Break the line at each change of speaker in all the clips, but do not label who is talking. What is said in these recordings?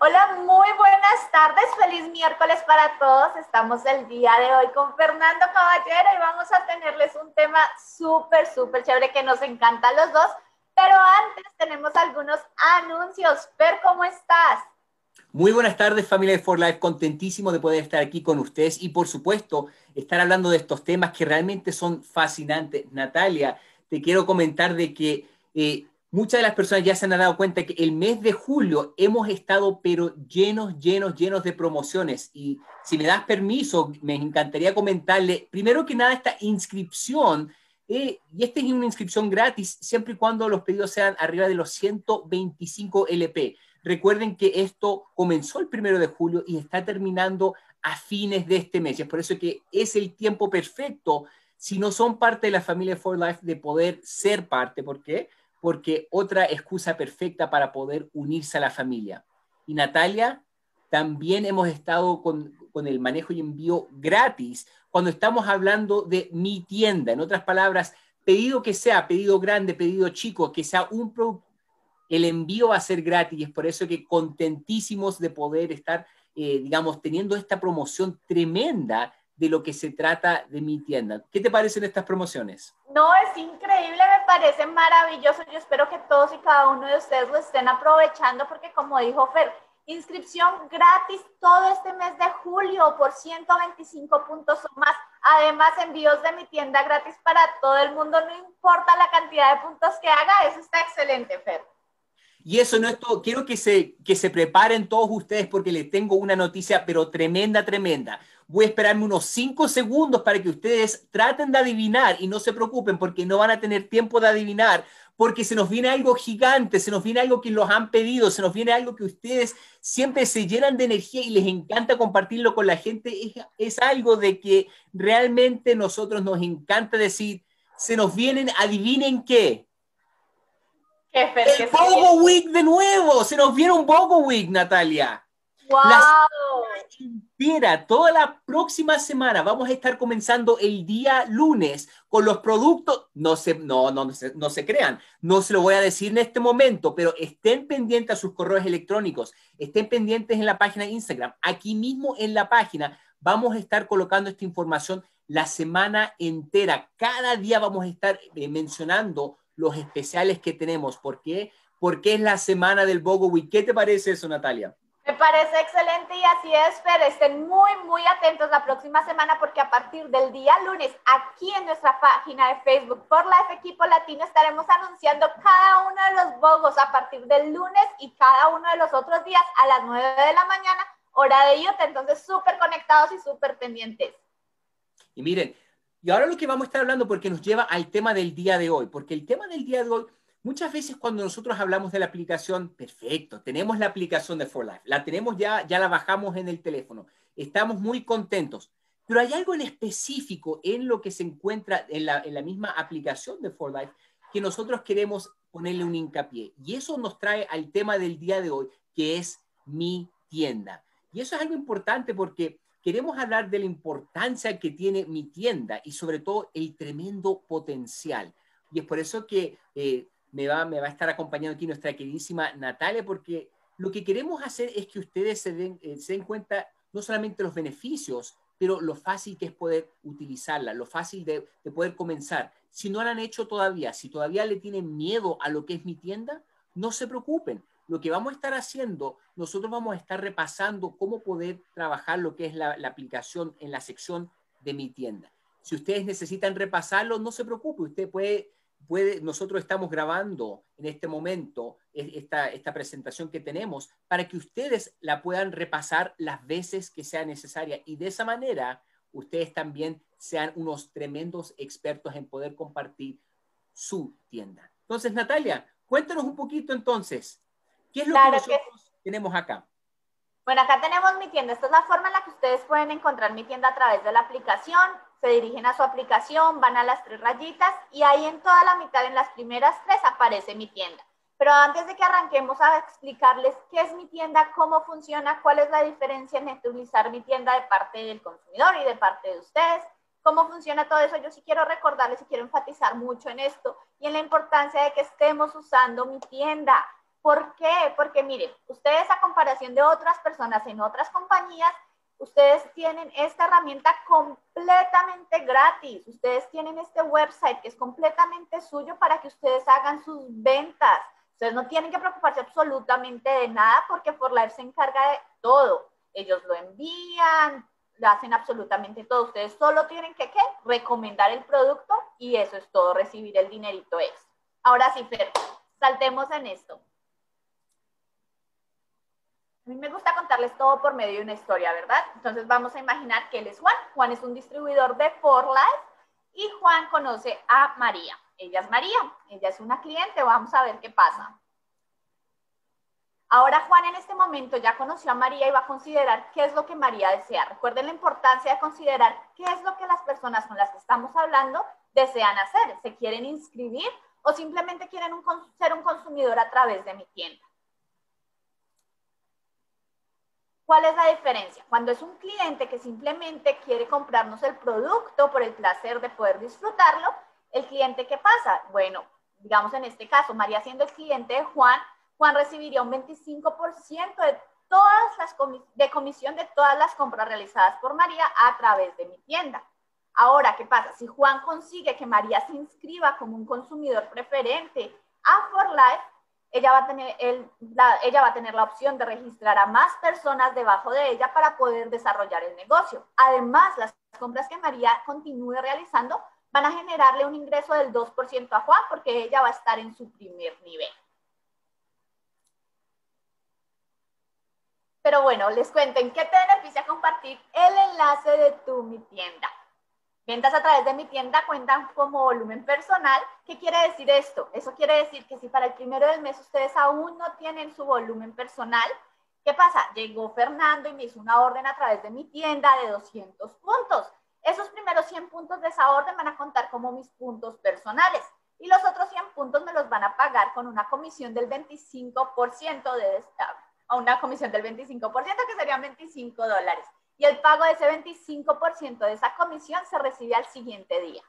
Hola, muy buenas tardes, feliz miércoles para todos. Estamos el día de hoy con Fernando Caballero y vamos a tenerles un tema súper, súper chévere que nos encanta a los dos. Pero antes tenemos algunos anuncios. Fer, ¿cómo estás?
Muy buenas tardes, familia de For Life. Contentísimo de poder estar aquí con ustedes y, por supuesto, estar hablando de estos temas que realmente son fascinantes. Natalia, te quiero comentar de que eh, muchas de las personas ya se han dado cuenta que el mes de julio hemos estado pero llenos, llenos, llenos de promociones. Y si me das permiso, me encantaría comentarle, primero que nada, esta inscripción, eh, y esta es una inscripción gratis siempre y cuando los pedidos sean arriba de los 125 LP. Recuerden que esto comenzó el primero de julio y está terminando a fines de este mes. Y es por eso que es el tiempo perfecto, si no son parte de la familia For Life, de poder ser parte. ¿Por qué? Porque otra excusa perfecta para poder unirse a la familia. Y Natalia, también hemos estado con, el manejo y envío gratis cuando estamos hablando de mi tienda. En otras palabras, pedido que sea, pedido grande, pedido chico, que sea un producto, el envío va a ser gratis y es por eso que contentísimos de poder estar, eh, digamos, teniendo esta promoción tremenda de lo que se trata de mi tienda. ¿Qué te parecen estas promociones?
No, es increíble, me parece maravilloso. Yo espero que todos y cada uno de ustedes lo estén aprovechando porque como dijo Fer, inscripción gratis todo este mes de julio por 125 puntos o más. Además, envíos de mi tienda gratis para todo el mundo, no importa la cantidad de puntos que haga, eso está excelente, Fer.
Y eso no es todo. Quiero que se, que se preparen todos ustedes porque les tengo una noticia, pero tremenda, tremenda. Voy a esperarme unos cinco segundos para que ustedes traten de adivinar y no se preocupen porque no van a tener tiempo de adivinar porque se nos viene algo gigante, se nos viene algo que los han pedido, se nos viene algo que ustedes siempre se llenan de energía y les encanta compartirlo con la gente. Es, es algo de que realmente nosotros nos encanta decir, se nos vienen, adivinen qué. el Bogo Week de nuevo, se nos viene un Bogo Week, Natalia.
¡Wow!
Mira, toda la próxima semana vamos a estar comenzando el día lunes con los productos. No se, no, no, no, se, no se crean, no se lo voy a decir en este momento, pero estén pendientes a sus correos electrónicos, estén pendientes en la página de Instagram. Aquí mismo en la página vamos a estar colocando esta información la semana entera. Cada día vamos a estar eh, mencionando los especiales que tenemos. ¿Por qué? Porque es la semana del Bogo Week. ¿Qué te parece eso, Natalia?
Me parece excelente y así es, Fer. Estén muy, muy atentos la próxima semana porque a partir del día lunes, aquí en nuestra página de Facebook por Life Equipo Latino, estaremos anunciando cada uno de los bogos a partir del lunes y cada uno de los otros días a las 9 de la mañana, hora de Utah. Entonces, súper conectados y súper pendientes.
Y miren, y ahora lo que vamos a estar hablando porque nos lleva al tema del día de hoy, porque el tema del día de hoy Muchas veces cuando nosotros hablamos de la aplicación, perfecto, tenemos la aplicación de For Life, la tenemos ya, ya la bajamos en el teléfono, estamos muy contentos, pero hay algo en específico en lo que se encuentra en la, en la misma aplicación de For Life que nosotros queremos ponerle un hincapié. Y eso nos trae al tema del día de hoy, que es mi tienda. Y eso es algo importante porque queremos hablar de la importancia que tiene mi tienda y sobre todo el tremendo potencial. Y es por eso que eh, me va, me va a estar acompañando aquí nuestra queridísima Natalia, porque lo que queremos hacer es que ustedes se den, eh, se den cuenta no solamente los beneficios, pero lo fácil que es poder utilizarla, lo fácil de, de, poder comenzar. Si no lo han hecho todavía, si todavía le tienen miedo a lo que es mi tienda, no se preocupen. Lo que vamos a estar haciendo, nosotros vamos a estar repasando cómo poder trabajar lo que es la, la aplicación en la sección de mi tienda. Si ustedes necesitan repasarlo, no se preocupe, usted puede nosotros estamos grabando en este momento esta, esta presentación que tenemos para que ustedes la puedan repasar las veces que sea necesaria y de esa manera ustedes también sean unos tremendos expertos en poder compartir su tienda. Entonces, Natalia, cuéntanos un poquito entonces, ¿qué es lo que nosotros tenemos acá?
Bueno, acá tenemos mi tienda. Esta es la forma en la que ustedes pueden encontrar mi tienda a través de la aplicación se dirigen a su aplicación, van a las tres rayitas y ahí en toda la mitad, en las primeras tres, aparece mi tienda. Pero antes de que arranquemos a explicarles qué es mi tienda, cómo funciona, cuál es la diferencia entre utilizar mi tienda de parte del consumidor y de parte de ustedes, cómo funciona todo eso, yo sí quiero recordarles y quiero enfatizar mucho en esto y en la importancia de que estemos usando mi tienda. ¿Por qué? Porque miren, ustedes a comparación de otras personas en otras compañías, ustedes tienen esta herramienta completamente gratis. Ustedes tienen este website que es completamente suyo para que ustedes hagan sus ventas. Ustedes no tienen que preocuparse absolutamente de nada porque ForLife se encarga de todo. Ellos lo envían, lo hacen absolutamente todo. Ustedes solo tienen que ¿qué? recomendar el producto y eso es todo, recibir el dinerito es. Ahora sí, Fer, saltemos en esto. A mí me gusta contarles todo por medio de una historia, ¿verdad? Entonces vamos a imaginar que él es Juan. Juan es un distribuidor de For Life y Juan conoce a María. Ella es María, ella es una cliente, vamos a ver qué pasa. Ahora Juan en este momento ya conoció a María y va a considerar qué es lo que María desea. Recuerden la importancia de considerar qué es lo que las personas con las que estamos hablando desean hacer. ¿Se quieren inscribir o simplemente quieren ser un consumidor a través de mi tienda? ¿Cuál es la diferencia? Cuando es un cliente que simplemente quiere comprarnos el producto por el placer de poder disfrutarlo, el cliente ¿qué pasa? Bueno, digamos en este caso, María siendo el cliente de Juan, Juan recibiría un 25% de todas las de comisión de todas las compras realizadas por María a través de mi tienda. Ahora, ¿qué pasa? Si Juan consigue que María se inscriba como un consumidor preferente a For Life, ella va a tener, la, ella va a tener la opción de registrar a más personas debajo de ella para poder desarrollar el negocio. Además, las compras que María continúe realizando van a generarle un ingreso del 2% a Juan porque ella va a estar en su primer nivel. Pero bueno, les cuento en qué te beneficia compartir el enlace de tu mi tienda. Ventas a través de mi tienda cuentan como volumen personal. ¿Qué quiere decir esto? Eso quiere decir que si para el primero del mes ustedes aún no tienen su volumen personal, ¿qué pasa? Llegó Fernando y me hizo una orden a través de mi tienda de 200 puntos. Esos primeros 100 puntos de esa orden van a contar como mis puntos personales y los otros 100 puntos me los van a pagar con una comisión del 25% de esta a una comisión del 25%, que serían 25 dólares. Y el pago de ese 25% de esa comisión se recibe al siguiente día.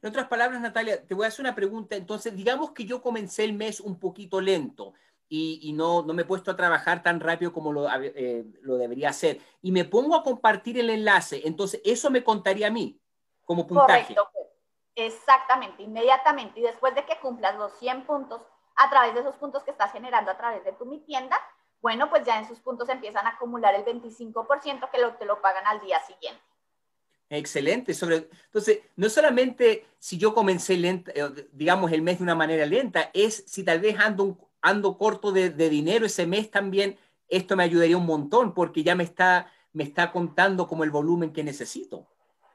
En otras palabras, Natalia, te voy a hacer una pregunta. Entonces, digamos que yo comencé el mes un poquito lento y, no, no, me he puesto a trabajar tan rápido como lo, eh, lo, debería hacer. Y me pongo a compartir el enlace. Entonces, eso me contaría a mí como puntaje.
Correcto. Exactamente, inmediatamente. Y después de que cumplas los 100 puntos, a través de esos puntos que estás generando a través de tu mi tienda, bueno, pues ya en sus puntos empiezan a acumular el 25% que lo, te lo pagan al día siguiente.
Excelente. Sobre, entonces, no solamente si yo comencé lenta, eh, digamos, el mes de una manera lenta, es si tal vez ando, ando corto de, dinero ese mes también, esto me ayudaría un montón porque ya me está, me está contando como el volumen que necesito.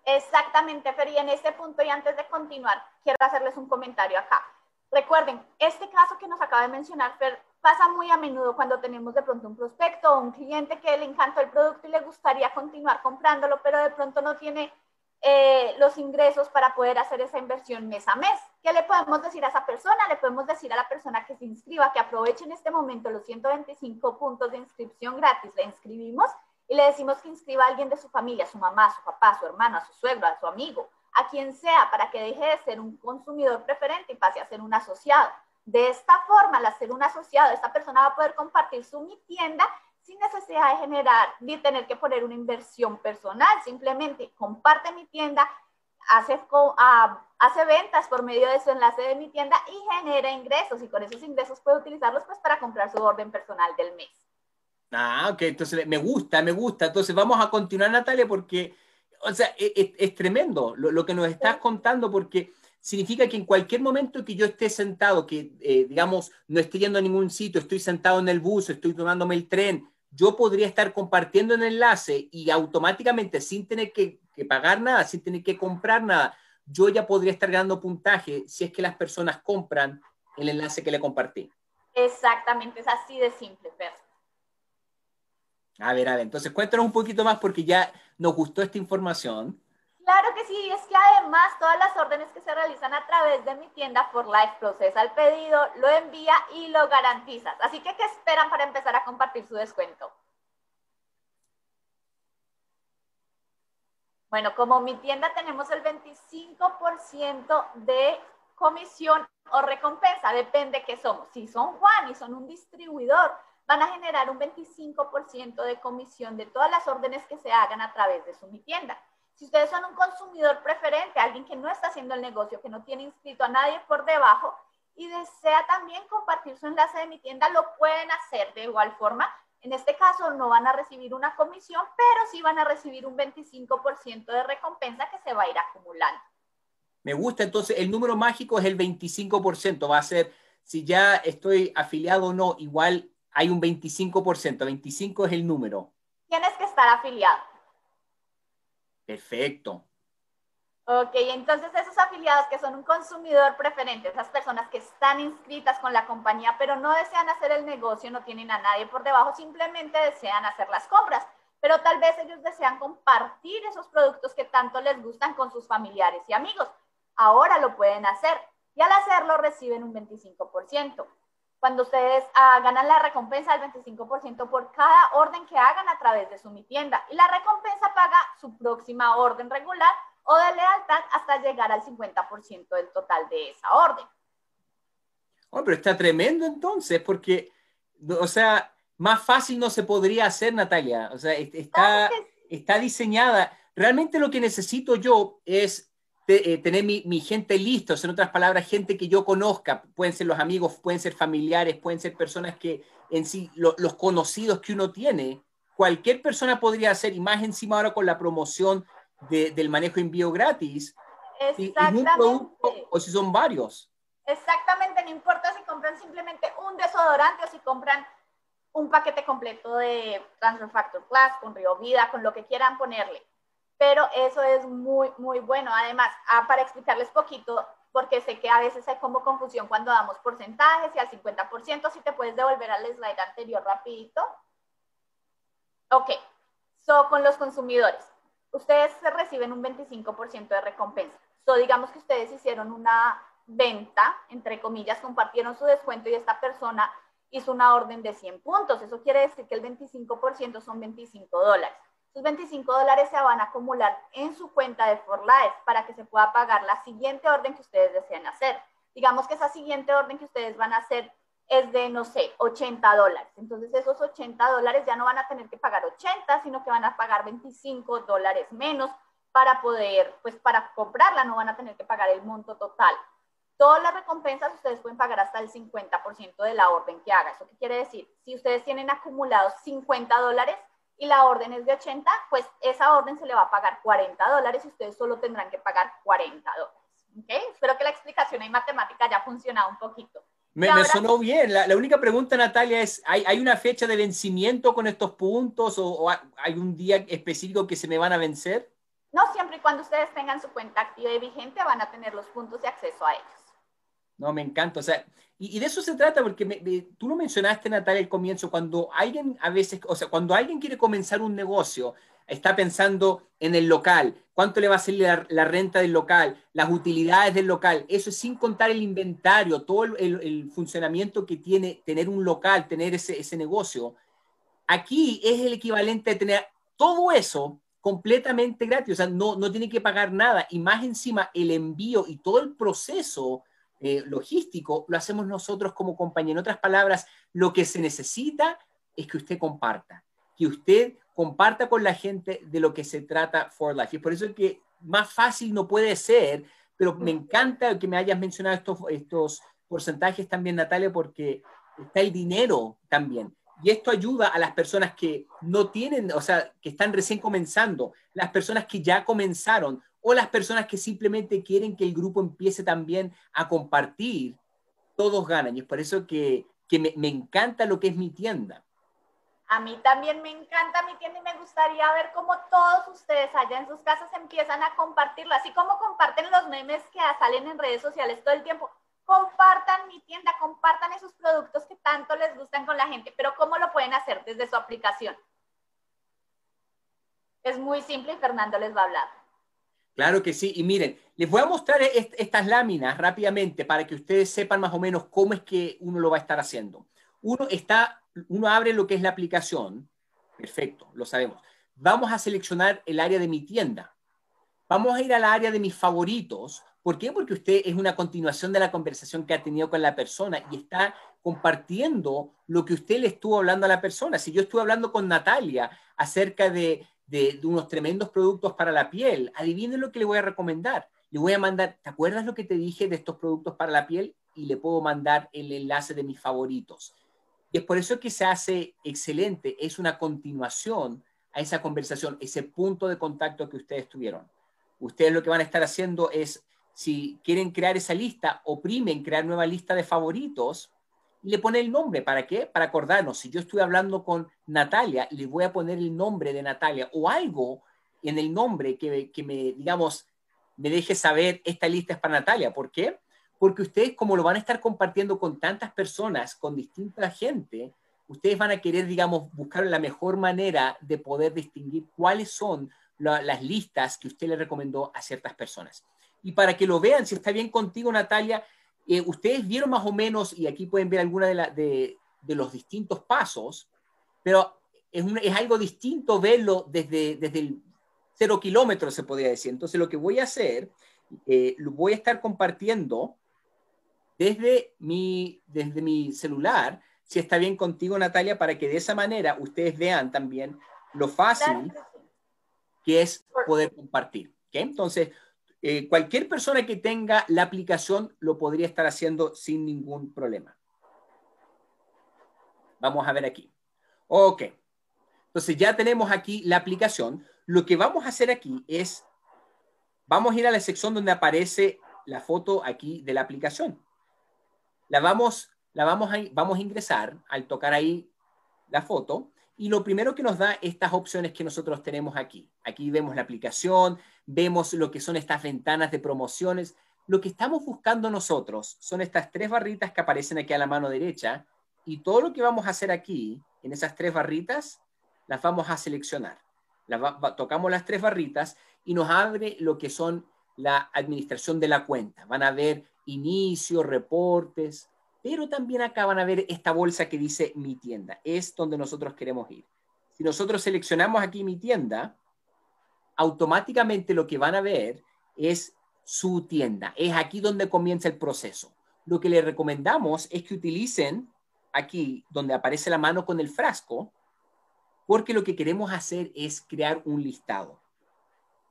Exactamente, Fer. Y en este punto, y antes de continuar, quiero hacerles un comentario acá. Recuerden, este caso que nos acaba de mencionar Fer pasa muy a menudo cuando tenemos de pronto un prospecto o un cliente que le encantó el producto y le gustaría continuar comprándolo, pero de pronto no tiene eh, los ingresos para poder hacer esa inversión mes a mes. ¿Qué le podemos decir a esa persona? Le podemos decir a la persona que se inscriba, que aproveche en este momento los 125 puntos de inscripción gratis. Le inscribimos y le decimos que inscriba a alguien de su familia, su mamá, su papá, su hermano, su suegro, a su amigo a quien sea para que deje de ser un consumidor preferente y pase a ser un asociado. De esta forma, al ser un asociado, esta persona va a poder compartir su mi tienda sin necesidad de generar, ni tener que poner una inversión personal. Simplemente comparte mi tienda, hace, hace ventas por medio de su enlace de mi tienda y genera ingresos. Y con esos ingresos puede utilizarlos pues para comprar su orden personal del mes.
Ah, ok, entonces me gusta, me gusta. Entonces vamos a continuar, Natalia, porque o sea, e, e, es, tremendo lo, que nos estás contando porque significa que en cualquier momento que yo esté sentado, que eh, digamos no esté yendo a ningún sitio, estoy sentado en el bus, estoy tomándome el tren, yo podría estar compartiendo el enlace y automáticamente sin tener que, pagar nada, sin tener que comprar nada, yo ya podría estar ganando puntaje si es que las personas compran el enlace que le compartí.
Exactamente, es así de simple, Fer.
A ver, a ver, entonces cuéntanos un poquito más porque ya nos gustó esta información.
Sí, es que además todas las órdenes que se realizan a través de mi tienda For Life procesa el pedido, lo envía y lo garantizas. Así que, ¿qué esperan para empezar a compartir su descuento? Bueno, como mi tienda tenemos el 25% de comisión o recompensa, depende que somos. Si son Juan y son un distribuidor, van a generar un 25% de comisión de todas las órdenes que se hagan a través de su mi tienda. Si ustedes son un consumidor preferente, alguien que no está haciendo el negocio, que no tiene inscrito a nadie por debajo y desea también compartir su enlace de mi tienda, lo pueden hacer de igual forma. En este caso no van a recibir una comisión, pero sí van a recibir un 25% de recompensa que se va a ir acumulando.
Me gusta, entonces el número mágico es el 25%, va a ser, si ya estoy afiliado o no, igual hay un 25%, 25 es el número.
Tienes que estar afiliado.
Perfecto.
Ok, entonces esos afiliados que son un consumidor preferente, esas personas que están inscritas con la compañía, pero no desean hacer el negocio, no tienen a nadie por debajo, simplemente desean hacer las compras, pero tal vez ellos desean compartir esos productos que tanto les gustan con sus familiares y amigos. Ahora lo pueden hacer y al hacerlo reciben un 25% cuando ustedes ah, ganan la recompensa del 25% por cada orden que hagan a través de su mi tienda. Y la recompensa paga su próxima orden regular o de lealtad hasta llegar al 50% del total de esa orden.
Oh, pero está tremendo entonces, porque, o sea, más fácil no se podría hacer, Natalia. O sea, está, está diseñada. Realmente lo que necesito yo es eh, tener mi, gente listos, en otras palabras, gente que yo conozca, pueden ser los amigos, pueden ser familiares, pueden ser personas que en sí, los conocidos que uno tiene, cualquier persona podría hacer, y más encima ahora con la promoción del manejo envío gratis,
Exactamente.
o si son varios.
Exactamente, no importa si compran simplemente un desodorante o si compran un paquete completo de Transfer Factor Plus, con Río Vida, con lo que quieran ponerle pero eso es muy, muy bueno. Además, ah, para explicarles poquito, porque sé que a veces hay como confusión cuando damos porcentajes y al 50%, si te puedes devolver al slide anterior rapidito. Ok, so con los consumidores, ustedes reciben un 25% de recompensa. So digamos que ustedes hicieron una venta, entre comillas, compartieron su descuento y esta persona hizo una orden de 100 puntos. Eso quiere decir que el 25% son 25 dólares. Esos 25 dólares se van a acumular en su cuenta de For Life para que se pueda pagar la siguiente orden que ustedes desean hacer. Digamos que esa siguiente orden que ustedes van a hacer es de, no sé, 80 dólares. Entonces esos 80 dólares ya no van a tener que pagar 80, sino que van a pagar 25 dólares menos para poder, pues para comprarla, no van a tener que pagar el monto total. Todas las recompensas ustedes pueden pagar hasta el 50% de la orden que haga. ¿Eso qué quiere decir? Si ustedes tienen acumulados 50 dólares, y la orden es de 80, pues esa orden se le va a pagar 40 dólares y ustedes solo tendrán que pagar 40 dólares. ¿Okay? Espero que la explicación en matemática haya funcionado un poquito.
Me, sonó bien. La, única pregunta, Natalia, es, ¿hay, ¿hay, una fecha de vencimiento con estos puntos o, hay un día específico que se me van a vencer?
No, siempre y cuando ustedes tengan su cuenta activa y vigente van a tener los puntos de acceso a ellos.
No, me encanta. O sea, y, de eso se trata, porque tú lo mencionaste, Natalia, al comienzo, cuando alguien a veces, o sea, cuando alguien quiere comenzar un negocio, está pensando en el local, cuánto le va a salir la, renta del local, las utilidades del local, eso es sin contar el inventario, todo el, funcionamiento que tiene tener un local, tener ese, ese negocio. Aquí es el equivalente de tener todo eso completamente gratis, o sea, no, no tiene que pagar nada y más encima el envío y todo el proceso eh, logístico lo hacemos nosotros como compañía. En otras palabras, lo que se necesita es que usted comparta, que usted comparta con la gente de lo que se trata For Life. Y por eso es que más fácil no puede ser, pero me encanta que me hayas mencionado estos, estos porcentajes también, Natalia, porque está el dinero también. Y esto ayuda a las personas que no tienen, o sea, que están recién comenzando, las personas que ya comenzaron, o las personas que simplemente quieren que el grupo empiece también a compartir, todos ganan. Y es por eso que, me, me, encanta lo que es mi tienda.
A mí también me encanta mi tienda y me gustaría ver cómo todos ustedes allá en sus casas empiezan a compartirlo, así como comparten los memes que salen en redes sociales todo el tiempo. Compartan mi tienda, compartan esos productos que tanto les gustan con la gente, pero ¿cómo lo pueden hacer desde su aplicación? Es muy simple y Fernando les va a hablar.
Claro que sí. Y miren, les voy a mostrar estas láminas rápidamente para que ustedes sepan más o menos cómo es que uno lo va a estar haciendo. Uno está, uno abre lo que es la aplicación. Perfecto, lo sabemos. Vamos a seleccionar el área de mi tienda. Vamos a ir al área de mis favoritos, ¿Por qué? Porque usted es una continuación de la conversación que ha tenido con la persona y está compartiendo lo que usted le estuvo hablando a la persona. Si yo estuve hablando con Natalia acerca de, de, unos tremendos productos para la piel, adivinen lo que le voy a recomendar. Le voy a mandar, ¿te acuerdas lo que te dije de estos productos para la piel? Y le puedo mandar el enlace de mis favoritos. Y es por eso que se hace excelente, es una continuación a esa conversación, ese punto de contacto que ustedes tuvieron. Ustedes lo que van a estar haciendo es, si quieren crear esa lista, oprimen crear nueva lista de favoritos le pone el nombre. ¿Para qué? Para acordarnos. Si yo estoy hablando con Natalia, le voy a poner el nombre de Natalia o algo en el nombre que, que me, digamos, me deje saber esta lista es para Natalia. ¿Por qué? Porque ustedes, como lo van a estar compartiendo con tantas personas, con distinta gente, ustedes van a querer, digamos, buscar la mejor manera de poder distinguir cuáles son las listas que usted le recomendó a ciertas personas. Y para que lo vean, si está bien contigo, Natalia, eh, ustedes vieron más o menos, y aquí pueden ver alguna de, de, los distintos pasos, pero es, es, algo distinto verlo desde, desde el cero kilómetros, se podría decir. Entonces, lo que voy a hacer, eh, lo voy a estar compartiendo desde mi, desde mi celular, si está bien contigo, Natalia, para que de esa manera ustedes vean también lo fácil que es poder compartir. Entonces, eh, cualquier persona que tenga la aplicación lo podría estar haciendo sin ningún problema. Vamos a ver aquí. Ok. Entonces ya tenemos aquí la aplicación. Lo que vamos a hacer aquí es, vamos a ir a la sección donde aparece la foto aquí de la aplicación. La vamos, la vamos a, vamos a ingresar al tocar ahí la foto y lo primero que nos da estas opciones que nosotros tenemos aquí. Aquí vemos la aplicación, vemos lo que son estas ventanas de promociones. Lo que estamos buscando nosotros son estas tres barritas que aparecen aquí a la mano derecha y todo lo que vamos a hacer aquí, en esas tres barritas, las vamos a seleccionar. tocamos las tres barritas y nos abre lo que son la administración de la cuenta. Van a ver inicio, reportes, pero también acá van a ver esta bolsa que dice mi tienda. Es donde nosotros queremos ir. Si nosotros seleccionamos aquí mi tienda, automáticamente lo que van a ver es su tienda. Es aquí donde comienza el proceso. Lo que les recomendamos es que utilicen aquí donde aparece la mano con el frasco, porque lo que queremos hacer es crear un listado.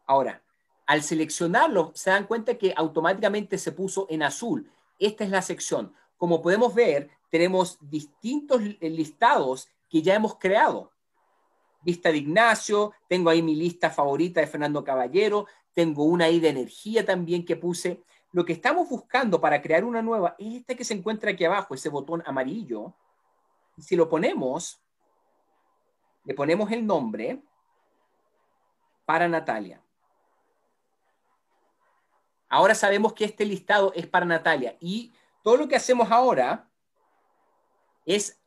Ahora, al seleccionarlo, se dan cuenta que automáticamente se puso en azul. Esta es la sección como podemos ver, tenemos distintos listados que ya hemos creado. Lista de Ignacio, tengo ahí mi lista favorita de Fernando Caballero, tengo una ahí de energía también que puse. Lo que estamos buscando para crear una nueva es esta que se encuentra aquí abajo, ese botón amarillo. Si lo ponemos, le ponemos el nombre para Natalia. Ahora sabemos que este listado es para Natalia y todo lo que hacemos ahora es,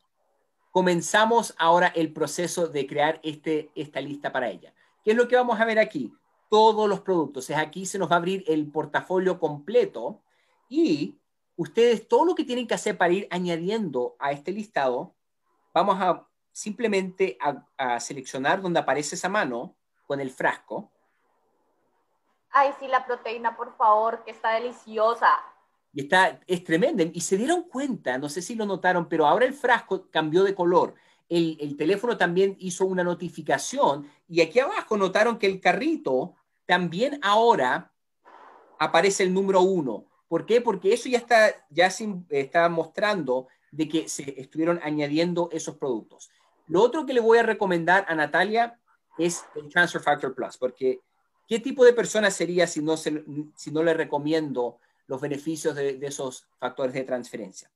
comenzamos ahora el proceso de crear este, esta lista para ella. ¿Qué es lo que vamos a ver aquí? Todos los productos. Es aquí se nos va a abrir el portafolio completo y ustedes todo lo que tienen que hacer para ir añadiendo a este listado, vamos a simplemente a, seleccionar donde aparece esa mano con el frasco.
Ay, sí, la proteína, por favor, que está deliciosa.
Y está, es tremenda. Y se dieron cuenta, no sé si lo notaron, pero ahora el frasco cambió de color. El, el, teléfono también hizo una notificación y aquí abajo notaron que el carrito también ahora aparece el número uno. ¿Por qué? Porque eso ya está, ya se, está mostrando de que se estuvieron añadiendo esos productos. Lo otro que le voy a recomendar a Natalia es el Transfer Factor Plus, porque ¿qué tipo de persona sería si no, se, si no le recomiendo los beneficios de, esos factores de transferencia.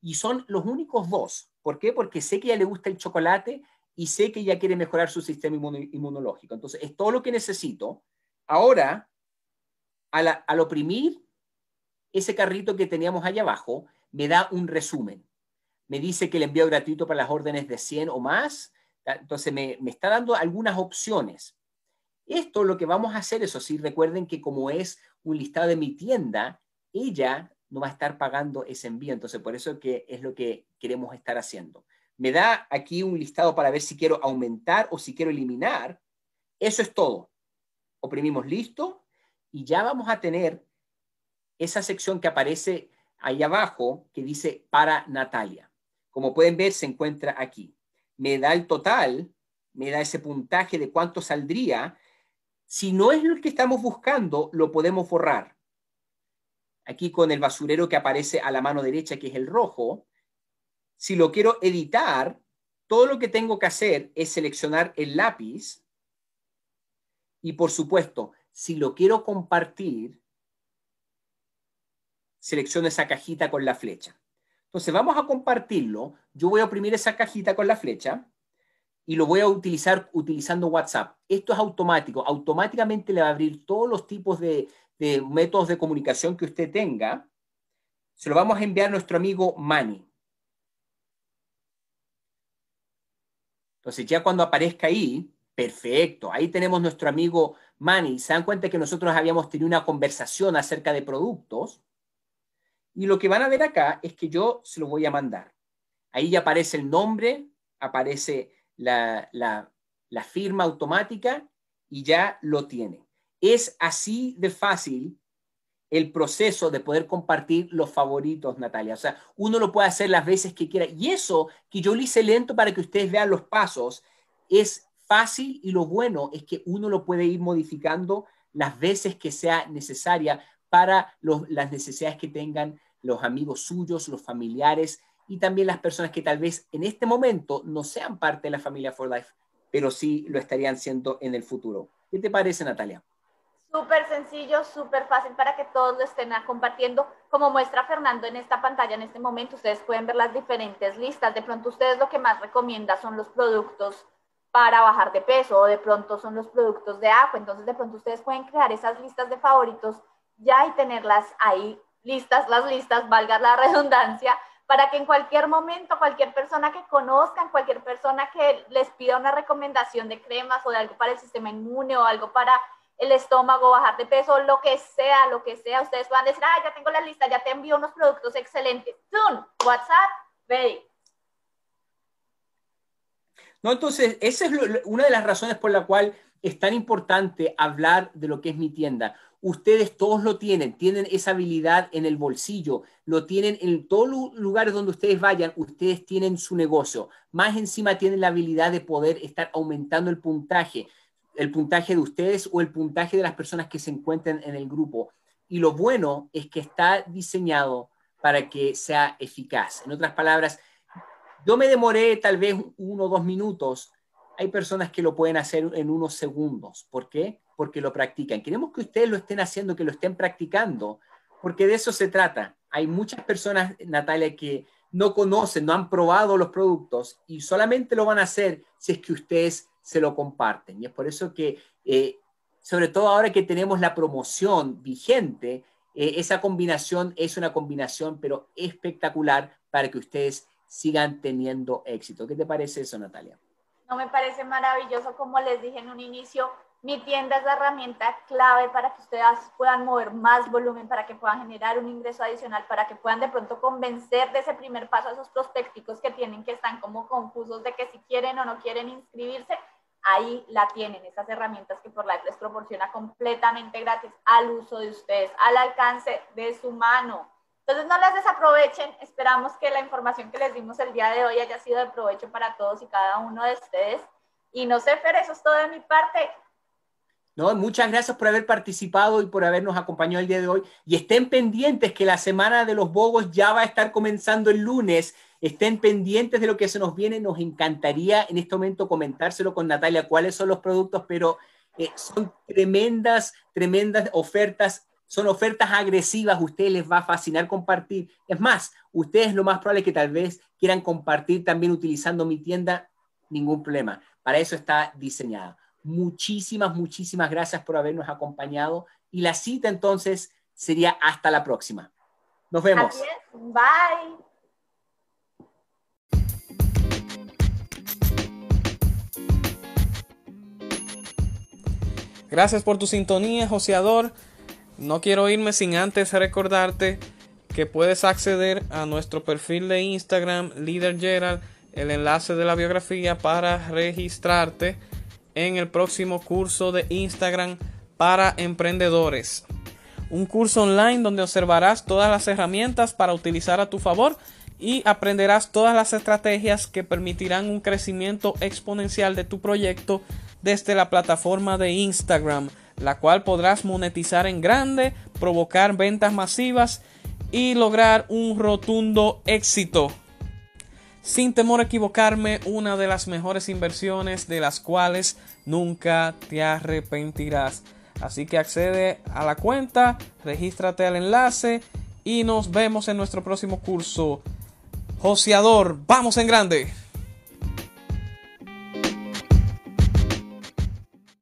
Y son los únicos dos. ¿Por qué? Porque sé que ella le gusta el chocolate y sé que ella quiere mejorar su sistema inmunológico. Entonces, es todo lo que necesito. Ahora, al, al oprimir ese carrito que teníamos allá abajo, me da un resumen. Me dice que el envío gratuito para las órdenes de 100 o más. Entonces, me, me está dando algunas opciones. Esto lo que vamos a hacer, eso sí, recuerden que como es un listado de mi tienda, ella no va a estar pagando ese envío. Entonces, por eso que es lo que queremos estar haciendo. Me da aquí un listado para ver si quiero aumentar o si quiero eliminar. Eso es todo. Oprimimos listo y ya vamos a tener esa sección que aparece ahí abajo que dice para Natalia. Como pueden ver, se encuentra aquí. Me da el total, me da ese puntaje de cuánto saldría. Si no es lo que estamos buscando, lo podemos borrar. Aquí con el basurero que aparece a la mano derecha, que es el rojo. Si lo quiero editar, todo lo que tengo que hacer es seleccionar el lápiz. Y por supuesto, si lo quiero compartir, selecciono esa cajita con la flecha. Entonces vamos a compartirlo. Yo voy a oprimir esa cajita con la flecha y lo voy a utilizar utilizando WhatsApp. Esto es automático. Automáticamente le va a abrir todos los tipos de, de métodos de comunicación que usted tenga. Se lo vamos a enviar a nuestro amigo Manny. Entonces ya cuando aparezca ahí, perfecto. Ahí tenemos nuestro amigo Manny. Se dan cuenta que nosotros habíamos tenido una conversación acerca de productos. Y lo que van a ver acá es que yo se lo voy a mandar. Ahí ya aparece el nombre, aparece la, firma automática y ya lo tiene. Es así de fácil el proceso de poder compartir los favoritos, Natalia. O sea, uno lo puede hacer las veces que quiera. Y eso que yo lo hice lento para que ustedes vean los pasos, es fácil y lo bueno es que uno lo puede ir modificando las veces que sea necesaria para las necesidades que tengan los amigos suyos, los familiares y también las personas que tal vez en este momento no sean parte de la familia For Life, pero sí lo estarían siendo en el futuro. ¿Qué te parece, Natalia?
Súper sencillo, súper fácil para que todos lo estén compartiendo. Como muestra Fernando en esta pantalla en este momento, ustedes pueden ver las diferentes listas. De pronto ustedes lo que más recomienda son los productos para bajar de peso o de pronto son los productos de agua. Entonces de pronto ustedes pueden crear esas listas de favoritos ya y tenerlas ahí listas, las listas, valga la redundancia, para que en cualquier momento cualquier persona que conozcan, cualquier persona que les pida una recomendación de cremas o de algo para el sistema inmune o algo para el estómago, bajar de peso, lo que sea, lo que sea, ustedes van a decir, ah, ya tengo la lista, ya te envío unos productos excelentes. Zoom, WhatsApp, ready.
No, entonces, esa es una de las razones por la cual es tan importante hablar de lo que es mi tienda. Ustedes todos lo tienen, tienen esa habilidad en el bolsillo, lo tienen en todos los lugares donde ustedes vayan, ustedes tienen su negocio. Más encima tienen la habilidad de poder estar aumentando el puntaje, el puntaje de ustedes o el puntaje de las personas que se encuentran en el grupo. Y lo bueno es que está diseñado para que sea eficaz. En otras palabras, yo me demoré tal vez uno o dos minutos. Hay personas que lo pueden hacer en unos segundos. ¿Por qué? Porque lo practican. Queremos que ustedes lo estén haciendo, que lo estén practicando, porque de eso se trata. Hay muchas personas, Natalia, que no conocen, no han probado los productos y solamente lo van a hacer si es que ustedes se lo comparten. Y es por eso que, eh, sobre todo ahora que tenemos la promoción vigente, eh, esa combinación es una combinación, pero espectacular para que ustedes sigan teniendo éxito. ¿Qué te parece eso, Natalia?
No me parece maravilloso, como les dije en un inicio, mi tienda es la herramienta clave para que ustedes puedan mover más volumen, para que puedan generar un ingreso adicional, para que puedan de pronto convencer de ese primer paso a esos prospecticos que tienen que están como confusos de que si quieren o no quieren inscribirse. Ahí la tienen, esas herramientas que por la les proporciona completamente gratis al uso de ustedes, al alcance de su mano. Entonces no las desaprovechen, esperamos que la información que les dimos el día de hoy haya sido de provecho para todos y cada uno de ustedes. Y no sé, Fer, eso es todo de mi parte.
No, muchas gracias por haber participado y por habernos acompañado el día de hoy. Y estén pendientes que la semana de los bogos ya va a estar comenzando el lunes. Estén pendientes de lo que se nos viene. Nos encantaría en este momento comentárselo con Natalia cuáles son los productos, pero eh, son tremendas, tremendas ofertas son ofertas agresivas, ustedes les va a fascinar compartir. Es más, ustedes lo más probable es que tal vez quieran compartir también utilizando mi tienda, ningún problema. Para eso está diseñada. Muchísimas, muchísimas gracias por habernos acompañado y la cita entonces sería hasta la próxima. Nos vemos.
Bye.
Gracias por tu sintonía, joseador. No quiero irme sin antes recordarte que puedes acceder a nuestro perfil de Instagram, Leader Gerald, el enlace de la biografía para registrarte en el próximo curso de Instagram para emprendedores. un curso online donde observarás todas las herramientas para utilizar a tu favor y aprenderás todas las estrategias que permitirán un crecimiento exponencial de tu proyecto desde la plataforma de Instagram, la cual podrás monetizar en grande, provocar ventas masivas y lograr un rotundo éxito. Sin temor a equivocarme, una de las mejores inversiones de las cuales nunca te arrepentirás. Así que accede a la cuenta, regístrate al enlace y nos vemos en nuestro próximo curso. Joseador, vamos en grande.